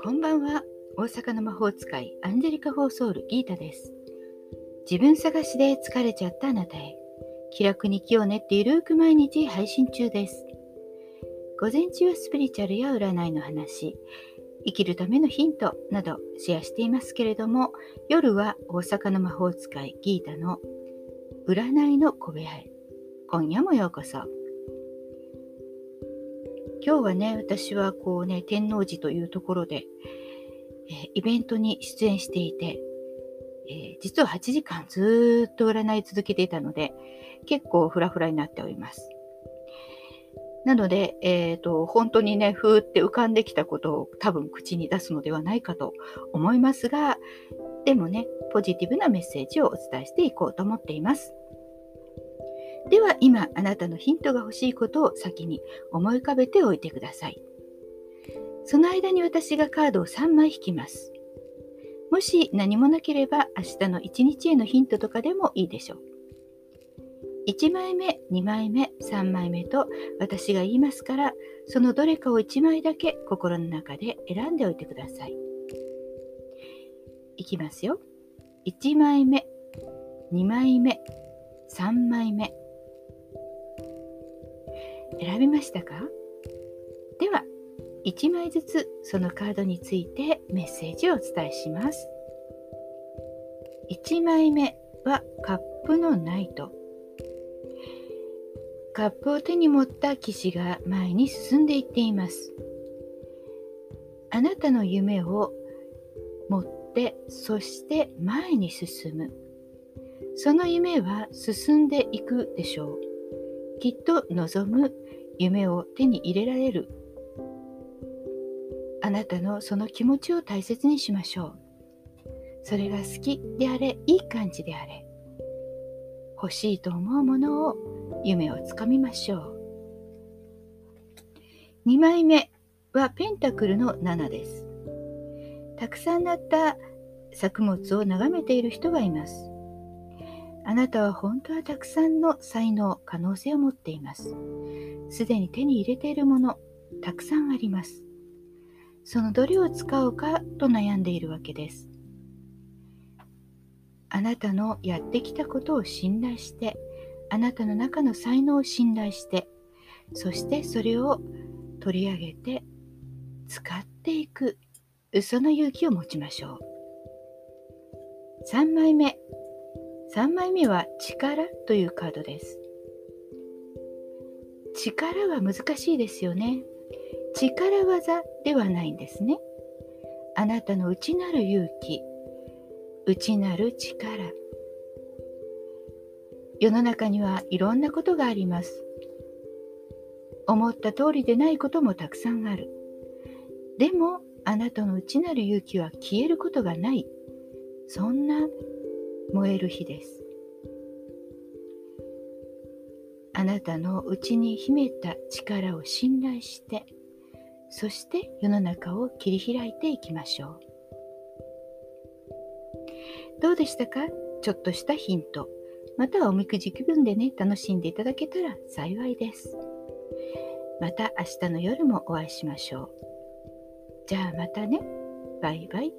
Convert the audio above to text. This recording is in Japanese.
こんばんは。大阪の魔法使いアンジェリカ・フォーソールギータです。自分探しで疲れちゃったあなたへ。気楽に気を練ってゆるく毎日配信中です。午前中はスピリチュアルや占いの話生きるためのヒントなどシェアしていますけれども夜は大阪の魔法使いギータの占いの小部屋へ。今夜もようこそ今日はね私はこうね天王寺というところで、えー、イベントに出演していて、えー、実は8時間ずっと占い続けていたので結構フラフラになっておりますなので、えーと、本当にね、ふーって浮かんできたことを多分口に出すのではないかと思いますが、でもね、ポジティブなメッセージをお伝えしていこうと思っています。では今、あなたのヒントが欲しいことを先に思い浮かべておいてください。その間に私がカードを3枚引きます。もし何もなければ明日の1日へのヒントとかでもいいでしょう。1枚目、2枚目、3枚目と私が言いますから、そのどれかを1枚だけ心の中で選んでおいてください。いきますよ。1枚目、2枚目、3枚目。選びましたか？では、1枚ずつそのカードについてメッセージをお伝えします。1枚目はカップのナイト。カップを手に持った騎士が前に進んでいっています。あなたの夢を持ってそして前に進む。その夢は進んでいくでしょう。きっと望む夢を手に入れられる。あなたのその気持ちを大切にしましょう。それが好きであれ、いい感じであれ。欲しいと思うものを夢をつかみましょう。2枚目はペンタクルの7です。たくさんなった作物を眺めている人がいます。あなたは本当はたくさんの才能、可能性を持っています。すでに手に入れているもの、たくさんあります。そのどれを使うかと悩んでいるわけです。あなたのやってきたことを信頼して、あなたの中の才能を信頼して、そしてそれを取り上げて使っていく、その勇気を持ちましょう。3枚目。3枚目は力というカードです。力は難しいですよね。力技ではないんですね。あなたの内なる勇気、内なる力。世の中にはいろんなことがあります。思った通りでないこともたくさんある。でも、あなたの内なる勇気は消えることがない。そんな燃える火です。あなたの内に秘めた力を信頼して、そして世の中を切り開いていきましょう。どうでしたか？ちょっとしたヒント。またはおみくじ気分でね、楽しんでいただけたら幸いです。また明日の夜もお会いしましょう。じゃあまたね。バイバイ。